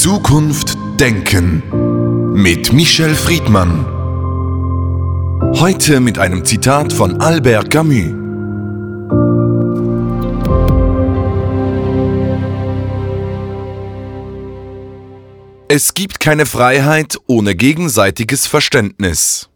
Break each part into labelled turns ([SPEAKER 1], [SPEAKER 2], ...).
[SPEAKER 1] Zukunft denken mit Michel Friedmann. Heute mit einem Zitat von Albert Camus. Es gibt keine Freiheit ohne gegenseitiges Verständnis.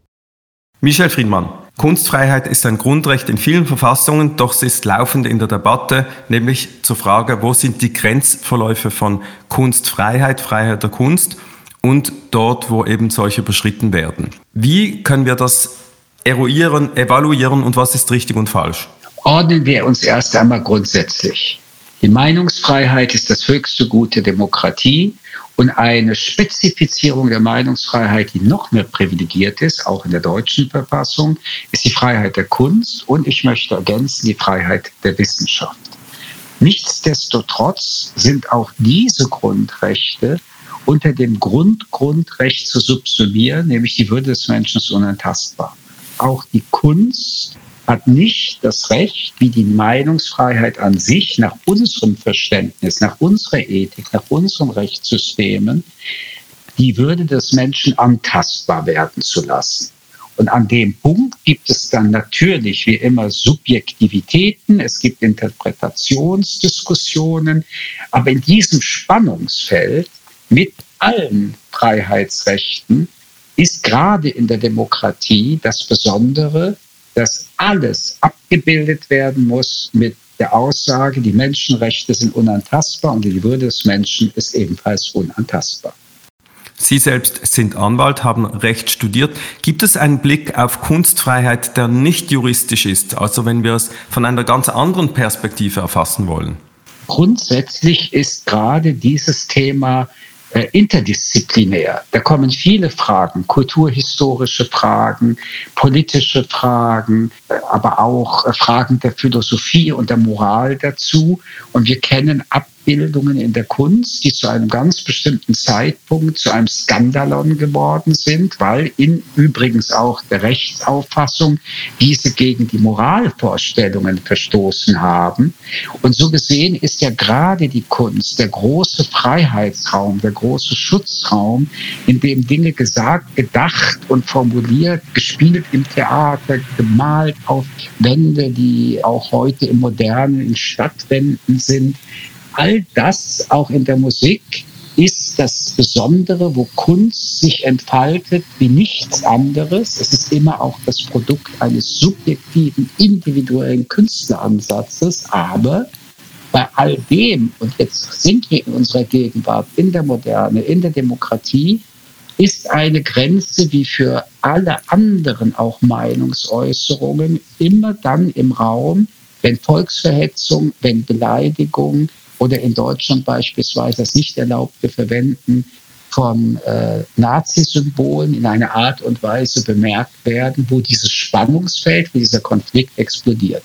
[SPEAKER 2] Michel Friedmann. Kunstfreiheit ist ein Grundrecht in vielen Verfassungen, doch sie ist laufend in der Debatte, nämlich zur Frage, wo sind die Grenzverläufe von Kunstfreiheit, Freiheit der Kunst und dort, wo eben solche überschritten werden. Wie können wir das eruieren, evaluieren und was ist richtig und falsch?
[SPEAKER 3] Ordnen wir uns erst einmal grundsätzlich. Die Meinungsfreiheit ist das höchste Gut der Demokratie und eine Spezifizierung der Meinungsfreiheit, die noch mehr privilegiert ist, auch in der deutschen Verfassung, ist die Freiheit der Kunst und ich möchte ergänzen die Freiheit der Wissenschaft. Nichtsdestotrotz sind auch diese Grundrechte unter dem Grundgrundrecht zu subsumieren, nämlich die Würde des Menschen ist unantastbar. Auch die Kunst hat nicht das Recht, wie die Meinungsfreiheit an sich nach unserem Verständnis, nach unserer Ethik, nach unseren Rechtssystemen, die Würde des Menschen antastbar werden zu lassen. Und an dem Punkt gibt es dann natürlich wie immer Subjektivitäten, es gibt Interpretationsdiskussionen, aber in diesem Spannungsfeld mit allen Freiheitsrechten ist gerade in der Demokratie das Besondere, dass alles abgebildet werden muss mit der Aussage, die Menschenrechte sind unantastbar und die Würde des Menschen ist ebenfalls unantastbar.
[SPEAKER 2] Sie selbst sind Anwalt, haben Recht studiert. Gibt es einen Blick auf Kunstfreiheit, der nicht juristisch ist, also wenn wir es von einer ganz anderen Perspektive erfassen wollen?
[SPEAKER 3] Grundsätzlich ist gerade dieses Thema interdisziplinär. Da kommen viele Fragen, kulturhistorische Fragen, politische Fragen, äh, aber auch äh, Fragen der Philosophie und der Moral dazu. Und wir kennen ab Bildungen in der Kunst, die zu einem ganz bestimmten Zeitpunkt zu einem Skandalon geworden sind, weil in übrigens auch der Rechtsauffassung diese gegen die Moralvorstellungen verstoßen haben. Und so gesehen ist ja gerade die Kunst der große Freiheitsraum, der große Schutzraum, in dem Dinge gesagt, gedacht und formuliert, gespielt im Theater, gemalt auf Wände, die auch heute im modernen Stadtwänden sind, all das auch in der Musik ist das Besondere, wo Kunst sich entfaltet wie nichts anderes. Es ist immer auch das Produkt eines subjektiven, individuellen Künstleransatzes, aber bei all dem, und jetzt sind wir in unserer Gegenwart, in der Moderne, in der Demokratie, ist eine Grenze wie für alle anderen auch Meinungsäußerungen immer dann im Raum, wenn Volksverhetzung, wenn Beleidigung, oder in Deutschland beispielsweise das nicht erlaubte Verwenden von äh, Nazi-Symbolen in einer Art und Weise bemerkt werden, wo dieses Spannungsfeld, wo dieser Konflikt explodiert.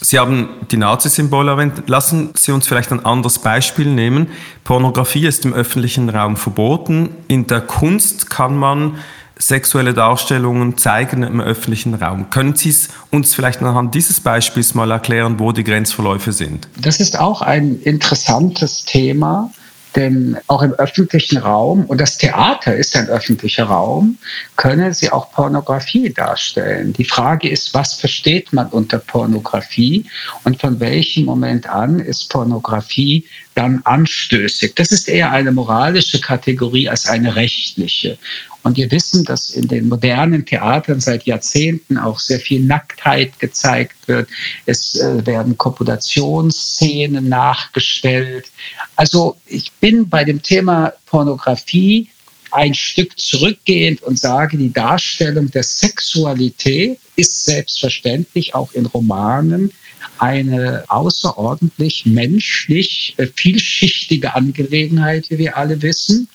[SPEAKER 2] Sie haben die Nazi-Symbole erwähnt. Lassen Sie uns vielleicht ein anderes Beispiel nehmen. Pornografie ist im öffentlichen Raum verboten. In der Kunst kann man sexuelle Darstellungen zeigen im öffentlichen Raum. Können Sie es uns vielleicht anhand dieses Beispiels mal erklären, wo die Grenzverläufe sind?
[SPEAKER 3] Das ist auch ein interessantes Thema. Denn auch im öffentlichen Raum, und das Theater ist ein öffentlicher Raum, können sie auch Pornografie darstellen. Die Frage ist, was versteht man unter Pornografie und von welchem Moment an ist Pornografie dann anstößig? Das ist eher eine moralische Kategorie als eine rechtliche. Und wir wissen, dass in den modernen Theatern seit Jahrzehnten auch sehr viel Nacktheit gezeigt wird. Es äh, werden Kopulationsszenen nachgestellt. Also ich bin bei dem Thema Pornografie ein Stück zurückgehend und sage, die Darstellung der Sexualität ist selbstverständlich auch in Romanen eine außerordentlich menschlich äh, vielschichtige Angelegenheit, wie wir alle wissen.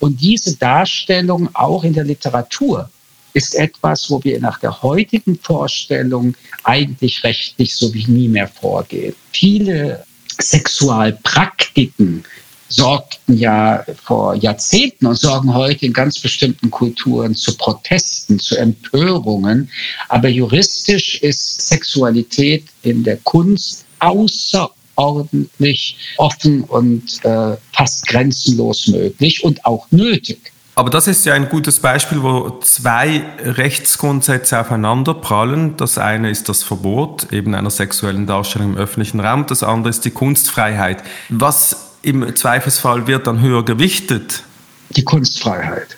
[SPEAKER 3] Und diese Darstellung auch in der Literatur ist etwas, wo wir nach der heutigen Vorstellung eigentlich rechtlich so wie nie mehr vorgehen. Viele Sexualpraktiken sorgten ja vor Jahrzehnten und sorgen heute in ganz bestimmten Kulturen zu Protesten, zu Empörungen. Aber juristisch ist Sexualität in der Kunst außer außerordentlich offen und äh, fast grenzenlos möglich und auch nötig.
[SPEAKER 2] Aber das ist ja ein gutes Beispiel, wo zwei Rechtsgrundsätze aufeinander prallen. Das eine ist das Verbot eben einer sexuellen Darstellung im öffentlichen Raum, das andere ist die Kunstfreiheit. Was im Zweifelsfall wird dann höher gewichtet?
[SPEAKER 3] Die Kunstfreiheit.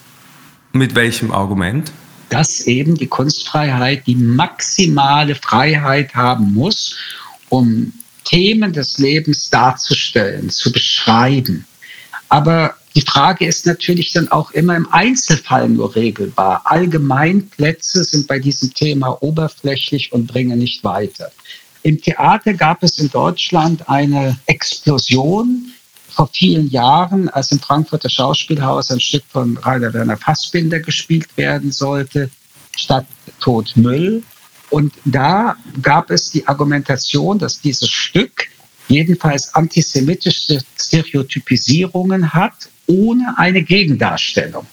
[SPEAKER 2] Mit welchem Argument?
[SPEAKER 3] Dass eben die Kunstfreiheit die maximale Freiheit haben muss, um Themen des Lebens darzustellen, zu beschreiben. Aber die Frage ist natürlich dann auch immer im Einzelfall nur regelbar. Allgemeinplätze sind bei diesem Thema oberflächlich und bringen nicht weiter. Im Theater gab es in Deutschland eine Explosion vor vielen Jahren, als im Frankfurter Schauspielhaus ein Stück von Rainer Werner Fassbinder gespielt werden sollte, statt Tod Müll. Und da gab es die Argumentation, dass dieses Stück jedenfalls antisemitische Stereotypisierungen hat ohne eine Gegendarstellung.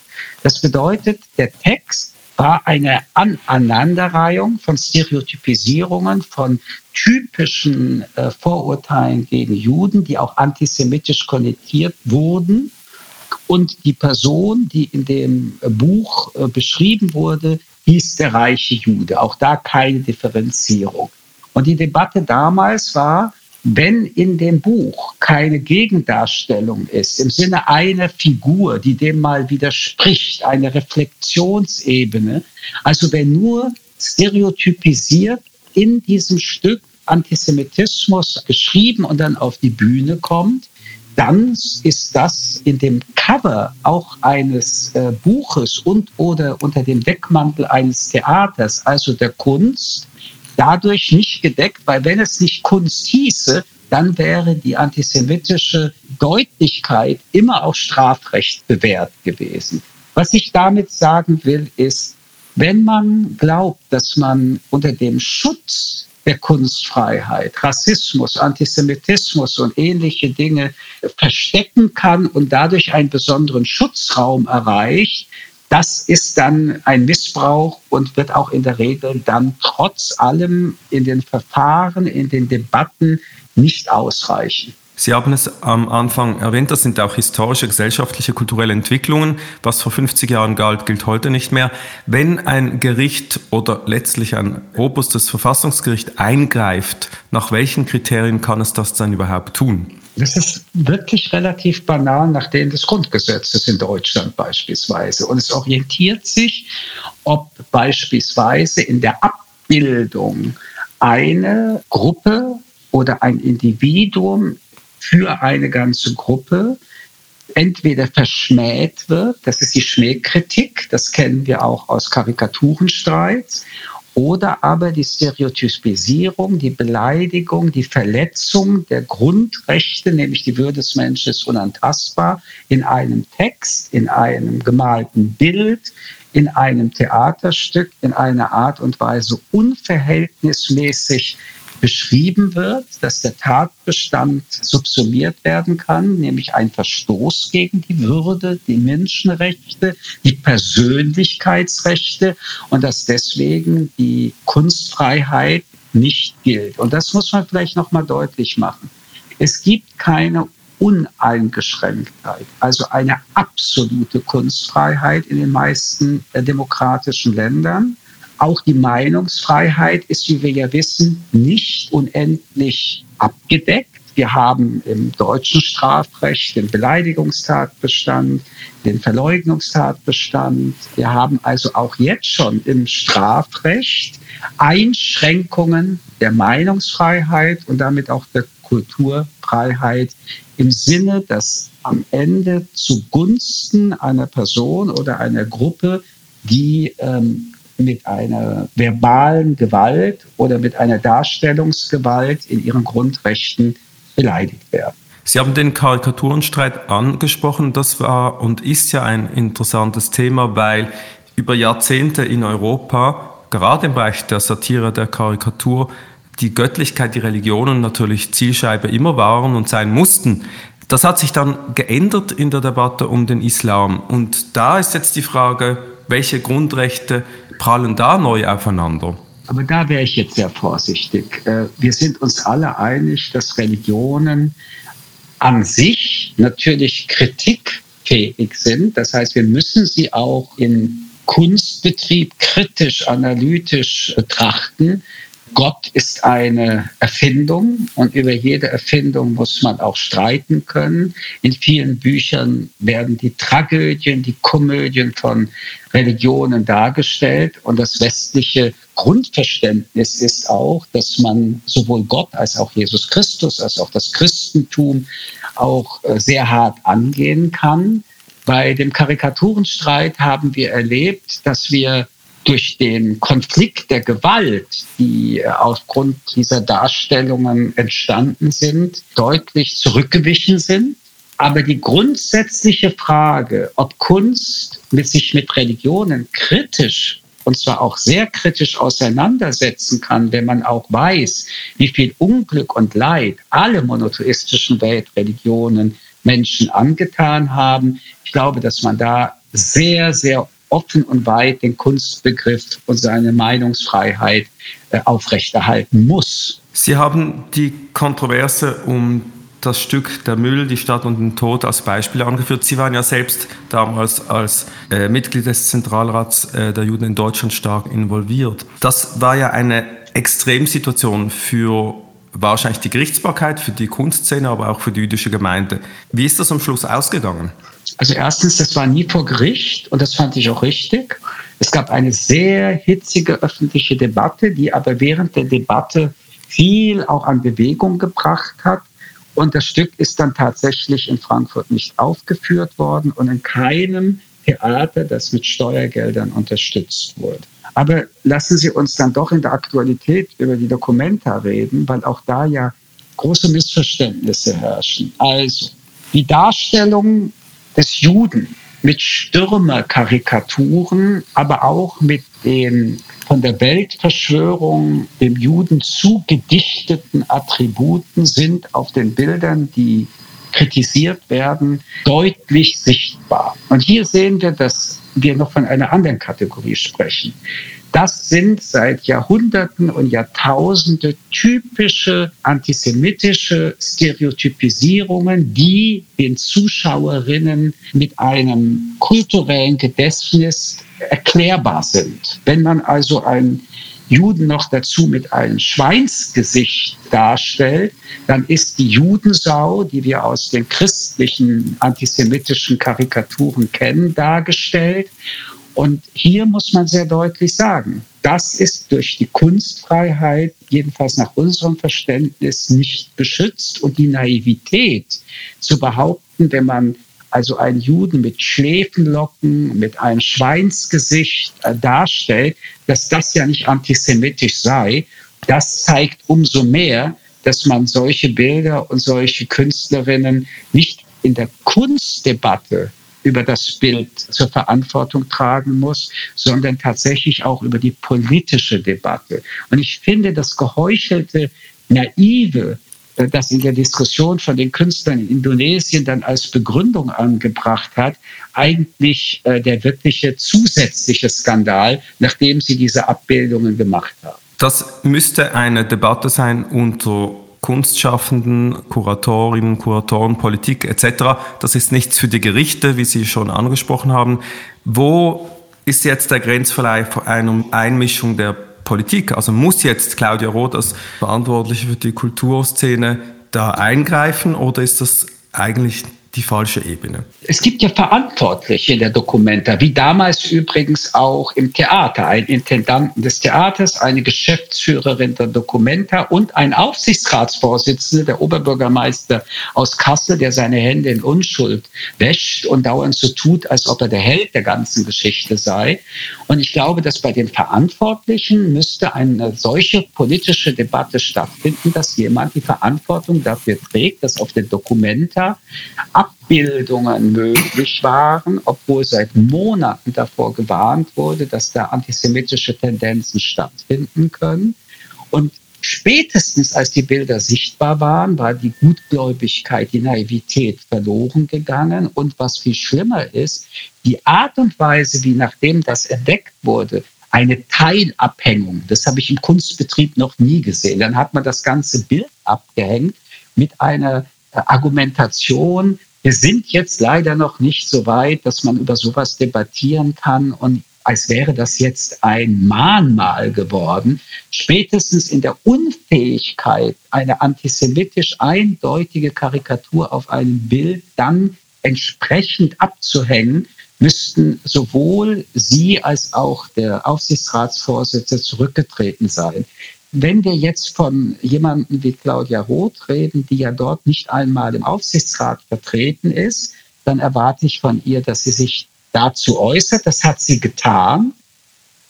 [SPEAKER 3] Das bedeutet, der Text war eine Aneinanderreihung von Stereotypisierungen, von typischen äh, Vorurteilen gegen Juden, die auch antisemitisch konnotiert wurden. Und die Person, die in dem Buch äh, beschrieben wurde, hieß der reiche Jude. Auch da keine Differenzierung. Und die Debatte damals war, wenn in dem Buch keine Gegendarstellung ist, im Sinne einer Figur, die dem mal widerspricht, eine Reflexionsebene, also wenn nur stereotypisiert in diesem Stück Antisemitismus geschrieben und dann auf die Bühne kommt, dann ist das in dem Cover auch eines äh, Buches und oder unter dem Deckmantel eines Theaters, also der Kunst, dadurch nicht gedeckt, weil wenn es nicht Kunst hieße, dann wäre die antisemitische Deutlichkeit immer auch Strafrecht bewährt gewesen. Was ich damit sagen will, ist, wenn man glaubt, dass man unter dem Schutz der Kunstfreiheit, Rassismus, Antisemitismus und ähnliche Dinge verstecken kann und dadurch einen besonderen Schutzraum erreicht, das ist dann ein Missbrauch und wird auch in der Regel dann trotz allem in den Verfahren, in den Debatten nicht ausreichen.
[SPEAKER 2] Sie haben es am Anfang erwähnt, das sind auch historische, gesellschaftliche, kulturelle Entwicklungen. Was vor 50 Jahren galt, gilt heute nicht mehr. Wenn ein Gericht oder letztlich ein robustes Verfassungsgericht eingreift, nach welchen Kriterien kann es das dann überhaupt tun?
[SPEAKER 3] Das ist wirklich relativ banal nach denen des Grundgesetzes in Deutschland beispielsweise. Und es orientiert sich, ob beispielsweise in der Abbildung eine Gruppe oder ein Individuum für eine ganze Gruppe entweder verschmäht wird, das ist die Schmähkritik, das kennen wir auch aus Karikaturenstreits, oder aber die Stereotypisierung, die Beleidigung, die Verletzung der Grundrechte, nämlich die Würde des Menschen ist unantastbar, in einem Text, in einem gemalten Bild, in einem Theaterstück in einer Art und Weise unverhältnismäßig beschrieben wird, dass der Tatbestand subsumiert werden kann, nämlich ein Verstoß gegen die Würde, die Menschenrechte, die Persönlichkeitsrechte und dass deswegen die Kunstfreiheit nicht gilt. Und das muss man vielleicht noch mal deutlich machen. Es gibt keine Uneingeschränktheit, also eine absolute Kunstfreiheit in den meisten äh, demokratischen Ländern. Auch die Meinungsfreiheit ist, wie wir ja wissen, nicht unendlich abgedeckt. Wir haben im deutschen Strafrecht den Beleidigungstatbestand, den Verleugnungstatbestand. Wir haben also auch jetzt schon im Strafrecht Einschränkungen der Meinungsfreiheit und damit auch der Kulturfreiheit im Sinne, dass am Ende zugunsten einer Person oder einer Gruppe, die ähm, mit einer verbalen Gewalt oder mit einer Darstellungsgewalt in ihren Grundrechten beleidigt werden.
[SPEAKER 2] Sie haben den Karikaturenstreit angesprochen. Das war und ist ja ein interessantes Thema, weil über Jahrzehnte in Europa, gerade im Bereich der Satire, der Karikatur, die Göttlichkeit, die Religionen natürlich Zielscheibe immer waren und sein mussten. Das hat sich dann geändert in der Debatte um den Islam. Und da ist jetzt die Frage, welche Grundrechte prallen da neu aufeinander?
[SPEAKER 3] Aber da wäre ich jetzt sehr vorsichtig. Äh, wir sind uns alle einig, dass Religionen an sich natürlich kritikfähig sind. Das heißt, wir müssen sie auch in Kunstbetrieb kritisch, analytisch betrachten. Gott ist eine Erfindung und über jede Erfindung muss man auch streiten können. In vielen Büchern werden die Tragödien, die Komödien von Religionen dargestellt und das westliche Grundverständnis ist auch, dass man sowohl Gott als auch Jesus Christus als auch das Christentum auch äh, sehr hart angehen kann. Bei dem Karikaturenstreit haben wir erlebt, dass wir durch den Konflikt der Gewalt, die äh, aufgrund dieser Darstellungen entstanden sind, deutlich zurückgewichen sind. Aber die grundsätzliche Frage, ob Kunst mit sich mit Religionen kritisch und zwar auch sehr kritisch auseinandersetzen kann, wenn man auch weiß, wie viel Unglück und Leid alle monotheistischen Weltreligionen Menschen angetan haben. Ich glaube, dass man da sehr, sehr offen und weit den Kunstbegriff und seine Meinungsfreiheit äh, aufrechterhalten muss.
[SPEAKER 2] Sie haben die Kontroverse um das Stück Der Müll, die Stadt und den Tod als Beispiel angeführt. Sie waren ja selbst damals als äh, Mitglied des Zentralrats äh, der Juden in Deutschland stark involviert. Das war ja eine Extremsituation für wahrscheinlich die Gerichtsbarkeit, für die Kunstszene, aber auch für die jüdische Gemeinde. Wie ist das am Schluss ausgegangen?
[SPEAKER 3] Also erstens, das war nie vor Gericht und das fand ich auch richtig. Es gab eine sehr hitzige öffentliche Debatte, die aber während der Debatte viel auch an Bewegung gebracht hat. Und das Stück ist dann tatsächlich in Frankfurt nicht aufgeführt worden und in keinem Theater, das mit Steuergeldern unterstützt wurde. Aber lassen Sie uns dann doch in der Aktualität über die Dokumenta reden, weil auch da ja große Missverständnisse herrschen. Also die Darstellung des Juden mit Stürmerkarikaturen, aber auch mit den von der Weltverschwörung dem Juden zugedichteten Attributen sind auf den Bildern, die kritisiert werden, deutlich sichtbar. Und hier sehen wir, dass wir noch von einer anderen Kategorie sprechen. Das sind seit Jahrhunderten und Jahrtausende typische antisemitische Stereotypisierungen, die den Zuschauerinnen mit einem kulturellen Gedächtnis erklärbar sind. Wenn man also einen Juden noch dazu mit einem Schweinsgesicht darstellt, dann ist die Judensau, die wir aus den christlichen antisemitischen Karikaturen kennen, dargestellt. Und hier muss man sehr deutlich sagen, das ist durch die Kunstfreiheit, jedenfalls nach unserem Verständnis, nicht geschützt. Und die Naivität zu behaupten, wenn man also einen Juden mit Schläfenlocken, mit einem Schweinsgesicht äh, darstellt, dass das ja nicht antisemitisch sei, das zeigt umso mehr, dass man solche Bilder und solche Künstlerinnen nicht in der Kunstdebatte über das Bild zur Verantwortung tragen muss, sondern tatsächlich auch über die politische Debatte. Und ich finde, das geheuchelte, naive, das in der Diskussion von den Künstlern in Indonesien dann als Begründung angebracht hat, eigentlich äh, der wirkliche zusätzliche Skandal, nachdem sie diese Abbildungen gemacht haben.
[SPEAKER 2] Das müsste eine Debatte sein unter Kunstschaffenden, Kuratorinnen, Kuratoren, Politik etc. Das ist nichts für die Gerichte, wie Sie schon angesprochen haben. Wo ist jetzt der Grenzverleih vor einer Einmischung der Politik? Also muss jetzt Claudia Roth als Verantwortliche für die Kulturszene da eingreifen oder ist das eigentlich die falsche Ebene.
[SPEAKER 3] Es gibt ja Verantwortliche der Dokumenta, wie damals übrigens auch im Theater, ein Intendanten des Theaters, eine Geschäftsführerin der Dokumenta und ein Aufsichtsratsvorsitzender, der Oberbürgermeister aus Kassel, der seine Hände in Unschuld wäscht und dauernd so tut, als ob er der Held der ganzen Geschichte sei. Und ich glaube, dass bei den Verantwortlichen müsste eine solche politische Debatte stattfinden, dass jemand die Verantwortung dafür trägt, dass auf der Dokumenta Abbildungen möglich waren, obwohl seit Monaten davor gewarnt wurde, dass da antisemitische Tendenzen stattfinden können. Und spätestens als die Bilder sichtbar waren, war die Gutgläubigkeit, die Naivität verloren gegangen. Und was viel schlimmer ist, die Art und Weise, wie nachdem das entdeckt wurde, eine Teilabhängung. Das habe ich im Kunstbetrieb noch nie gesehen. Dann hat man das ganze Bild abgehängt mit einer äh, Argumentation. Wir sind jetzt leider noch nicht so weit, dass man über sowas debattieren kann und als wäre das jetzt ein Mahnmal geworden, spätestens in der Unfähigkeit, eine antisemitisch eindeutige Karikatur auf einem Bild dann entsprechend abzuhängen, müssten sowohl Sie als auch der Aufsichtsratsvorsitzende zurückgetreten sein. Wenn wir jetzt von jemandem wie Claudia Roth reden, die ja dort nicht einmal im Aufsichtsrat vertreten ist, dann erwarte ich von ihr, dass sie sich dazu äußert. Das hat sie getan.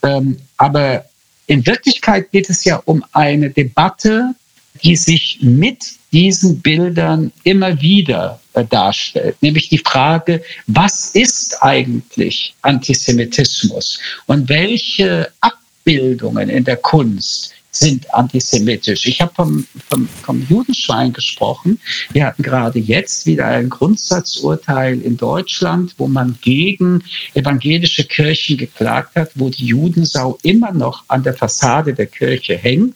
[SPEAKER 3] Ähm, aber in Wirklichkeit geht es ja um eine Debatte, die sich mit diesen Bildern immer wieder äh, darstellt, nämlich die Frage, was ist eigentlich Antisemitismus und welche Abbildungen in der Kunst sind antisemitisch. Ich habe vom, vom, vom Judenschwein gesprochen. Wir hatten gerade jetzt wieder ein Grundsatzurteil in Deutschland, wo man gegen evangelische Kirchen geklagt hat, wo die Judensau immer noch an der Fassade der Kirche hängt.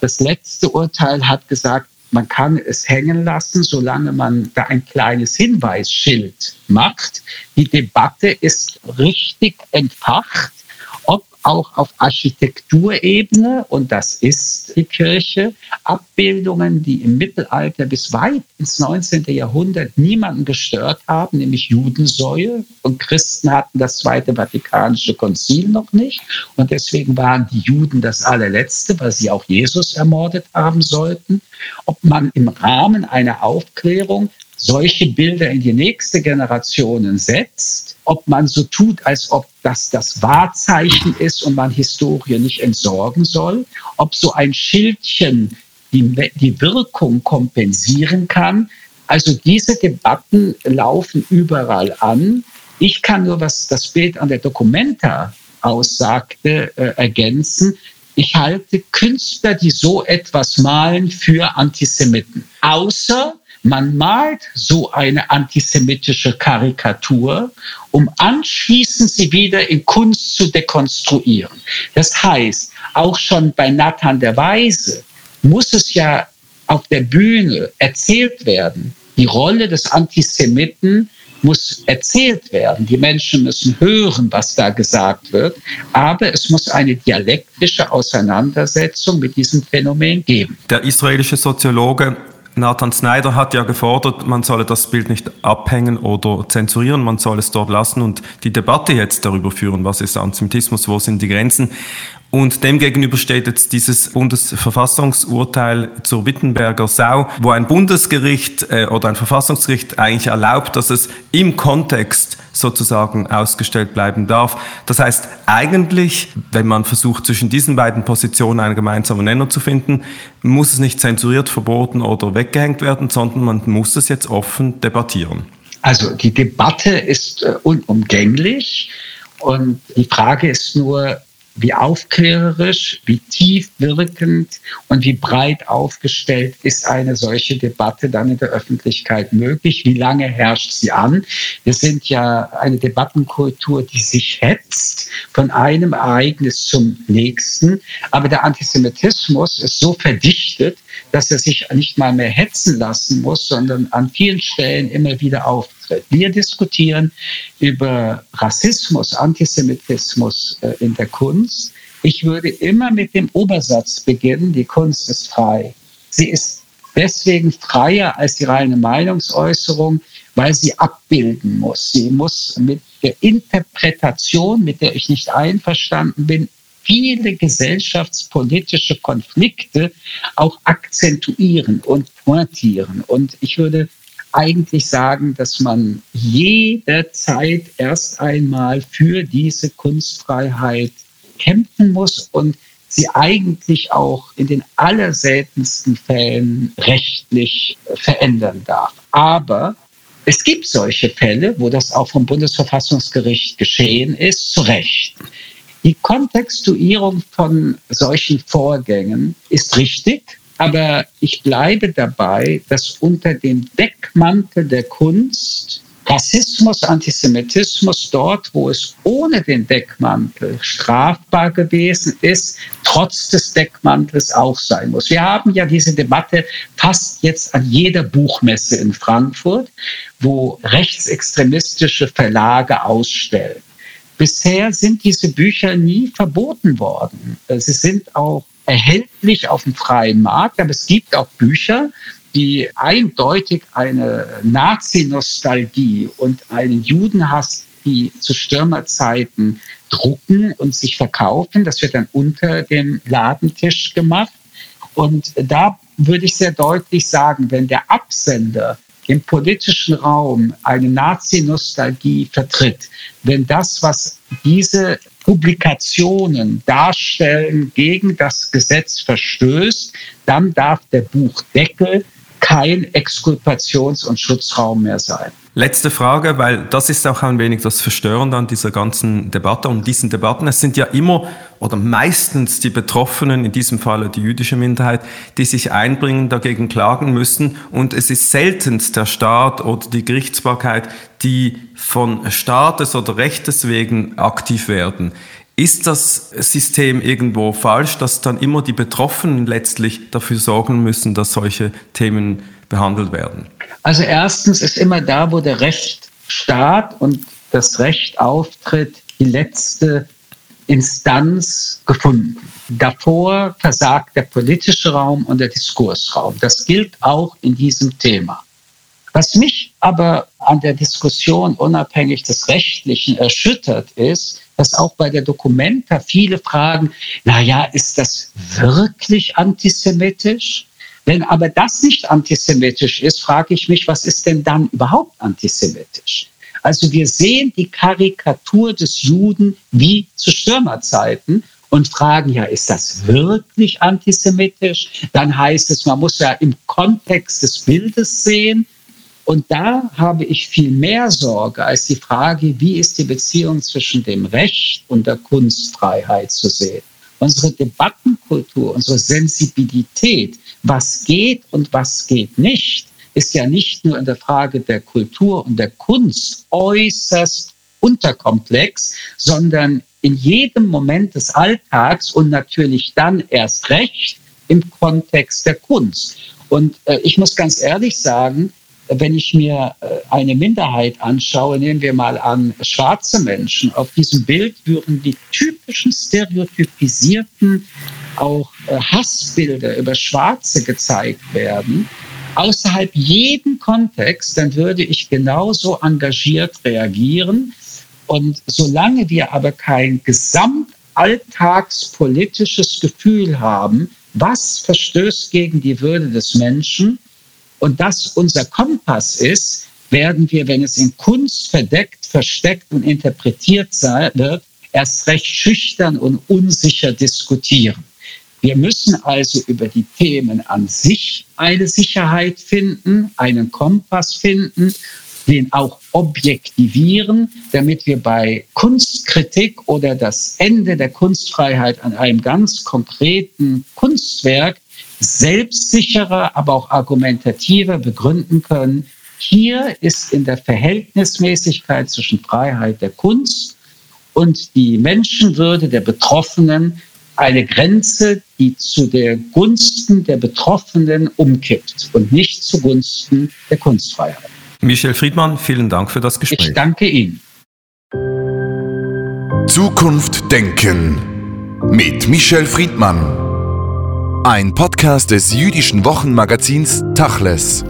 [SPEAKER 3] Das letzte Urteil hat gesagt, man kann es hängen lassen, solange man da ein kleines Hinweisschild macht. Die Debatte ist richtig entfacht auch auf Architekturebene, und das ist die Kirche, Abbildungen, die im Mittelalter bis weit ins 19. Jahrhundert niemanden gestört haben, nämlich Judensäue. Und Christen hatten das Zweite Vatikanische Konzil noch nicht. Und deswegen waren die Juden das allerletzte, weil sie auch Jesus ermordet haben sollten. Ob man im Rahmen einer Aufklärung solche Bilder in die nächste Generation setzt, ob man so tut, als ob das das Wahrzeichen ist und man Historie nicht entsorgen soll, ob so ein Schildchen die, die Wirkung kompensieren kann. Also diese Debatten laufen überall an. Ich kann nur, was das Bild an der Documenta aussagte, äh, ergänzen. Ich halte Künstler, die so etwas malen, für Antisemiten. Außer man malt so eine antisemitische Karikatur, um anschließend sie wieder in Kunst zu dekonstruieren. Das heißt, auch schon bei Nathan der Weise muss es ja auf der Bühne erzählt werden. Die Rolle des Antisemiten muss erzählt werden. Die Menschen müssen hören, was da gesagt wird. Aber es muss eine dialektische Auseinandersetzung mit diesem Phänomen geben.
[SPEAKER 2] Der israelische Soziologe Nathan Snyder hat ja gefordert, man solle das Bild nicht abhängen oder zensurieren, man soll es dort lassen und die Debatte jetzt darüber führen, was ist Antisemitismus, wo sind die Grenzen. Und demgegenüber steht jetzt dieses Bundesverfassungsurteil zur Wittenberger Sau, wo ein Bundesgericht äh, oder ein Verfassungsgericht eigentlich erlaubt, dass es im Kontext sozusagen ausgestellt bleiben darf. Das heißt, eigentlich, wenn man versucht, zwischen diesen beiden Positionen einen gemeinsamen Nenner zu finden, muss es nicht zensuriert, verboten oder weggehängt werden, sondern man muss es jetzt offen debattieren.
[SPEAKER 3] Also die Debatte ist äh, unumgänglich und die Frage ist nur, wie aufklärerisch, wie tief wirkend und wie breit aufgestellt ist eine solche Debatte dann in der Öffentlichkeit möglich? Wie lange herrscht sie an? Wir sind ja eine Debattenkultur, die sich hetzt von einem Ereignis zum nächsten. Aber der Antisemitismus ist so verdichtet, dass er sich nicht mal mehr hetzen lassen muss, sondern an vielen Stellen immer wieder auftritt. Wir diskutieren über Rassismus, Antisemitismus äh, in der Kunst. Ich würde immer mit dem Obersatz beginnen, die Kunst ist frei. Sie ist deswegen freier als die reine Meinungsäußerung, weil sie abbilden muss. Sie muss mit der Interpretation, mit der ich nicht einverstanden bin, viele gesellschaftspolitische Konflikte auch akzentuieren und pointieren. Und ich würde eigentlich sagen, dass man jederzeit erst einmal für diese Kunstfreiheit kämpfen muss und sie eigentlich auch in den allerseltensten Fällen rechtlich verändern darf. Aber es gibt solche Fälle, wo das auch vom Bundesverfassungsgericht geschehen ist, zu Recht. Die Kontextuierung von solchen Vorgängen ist richtig, aber ich bleibe dabei, dass unter dem Deckmantel der Kunst Rassismus, Antisemitismus dort, wo es ohne den Deckmantel strafbar gewesen ist, trotz des Deckmantels auch sein muss. Wir haben ja diese Debatte fast jetzt an jeder Buchmesse in Frankfurt, wo rechtsextremistische Verlage ausstellen. Bisher sind diese Bücher nie verboten worden. Sie sind auch erhältlich auf dem freien Markt, aber es gibt auch Bücher, die eindeutig eine Nazi-Nostalgie und einen Judenhass, die zu Stürmerzeiten drucken und sich verkaufen. Das wird dann unter dem Ladentisch gemacht. Und da würde ich sehr deutlich sagen, wenn der Absender im politischen Raum eine Nazi-Nostalgie vertritt, wenn das, was diese Publikationen darstellen, gegen das Gesetz verstößt, dann darf der Buchdeckel kein Exkulpations- und Schutzraum mehr sein.
[SPEAKER 2] Letzte Frage, weil das ist auch ein wenig das Verstörende an dieser ganzen Debatte und diesen Debatten. Es sind ja immer oder meistens die Betroffenen, in diesem Falle die jüdische Minderheit, die sich einbringen, dagegen klagen müssen. Und es ist selten der Staat oder die Gerichtsbarkeit, die von Staates oder Rechtes wegen aktiv werden. Ist das System irgendwo falsch, dass dann immer die Betroffenen letztlich dafür sorgen müssen, dass solche Themen behandelt werden?
[SPEAKER 3] Also erstens ist immer da, wo der Rechtsstaat und das Recht auftritt, die letzte Instanz gefunden. Davor versagt der politische Raum und der Diskursraum. Das gilt auch in diesem Thema. Was mich aber an der Diskussion unabhängig des Rechtlichen erschüttert ist, dass auch bei der Dokumenta viele fragen, na ja, ist das wirklich antisemitisch? Wenn aber das nicht antisemitisch ist, frage ich mich, was ist denn dann überhaupt antisemitisch? Also wir sehen die Karikatur des Juden wie zu Stürmerzeiten und fragen, ja, ist das wirklich antisemitisch? Dann heißt es, man muss ja im Kontext des Bildes sehen. Und da habe ich viel mehr Sorge als die Frage, wie ist die Beziehung zwischen dem Recht und der Kunstfreiheit zu sehen. Unsere Debattenkultur, unsere Sensibilität, was geht und was geht nicht, ist ja nicht nur in der Frage der Kultur und der Kunst äußerst unterkomplex, sondern in jedem Moment des Alltags und natürlich dann erst recht im Kontext der Kunst. Und äh, ich muss ganz ehrlich sagen, wenn ich mir äh, eine Minderheit anschaue, nehmen wir mal an schwarze Menschen, auf diesem Bild würden die typischen stereotypisierten auch äh, Hassbilder über Schwarze gezeigt werden, außerhalb jeden Kontext, dann würde ich genauso engagiert reagieren. Und solange wir aber kein gesamtalltagspolitisches Gefühl haben, was verstößt gegen die Würde des Menschen, und das unser Kompass ist, werden wir, wenn es in Kunst verdeckt, versteckt und interpretiert wird, erst recht schüchtern und unsicher diskutieren. Wir müssen also über die Themen an sich eine Sicherheit finden, einen Kompass finden, den auch objektivieren, damit wir bei Kunstkritik oder das Ende der Kunstfreiheit an einem ganz konkreten Kunstwerk selbstsicherer, aber auch argumentativer begründen können. Hier ist in der Verhältnismäßigkeit zwischen Freiheit der Kunst und die Menschenwürde der Betroffenen eine Grenze, die zu der Gunsten der Betroffenen umkippt und nicht zugunsten der Kunstfreiheit.
[SPEAKER 2] Michel Friedmann, vielen Dank für das Gespräch.
[SPEAKER 3] Ich danke Ihnen.
[SPEAKER 1] Zukunft denken mit Michel Friedmann. Ein Podcast des jüdischen Wochenmagazins Tachles.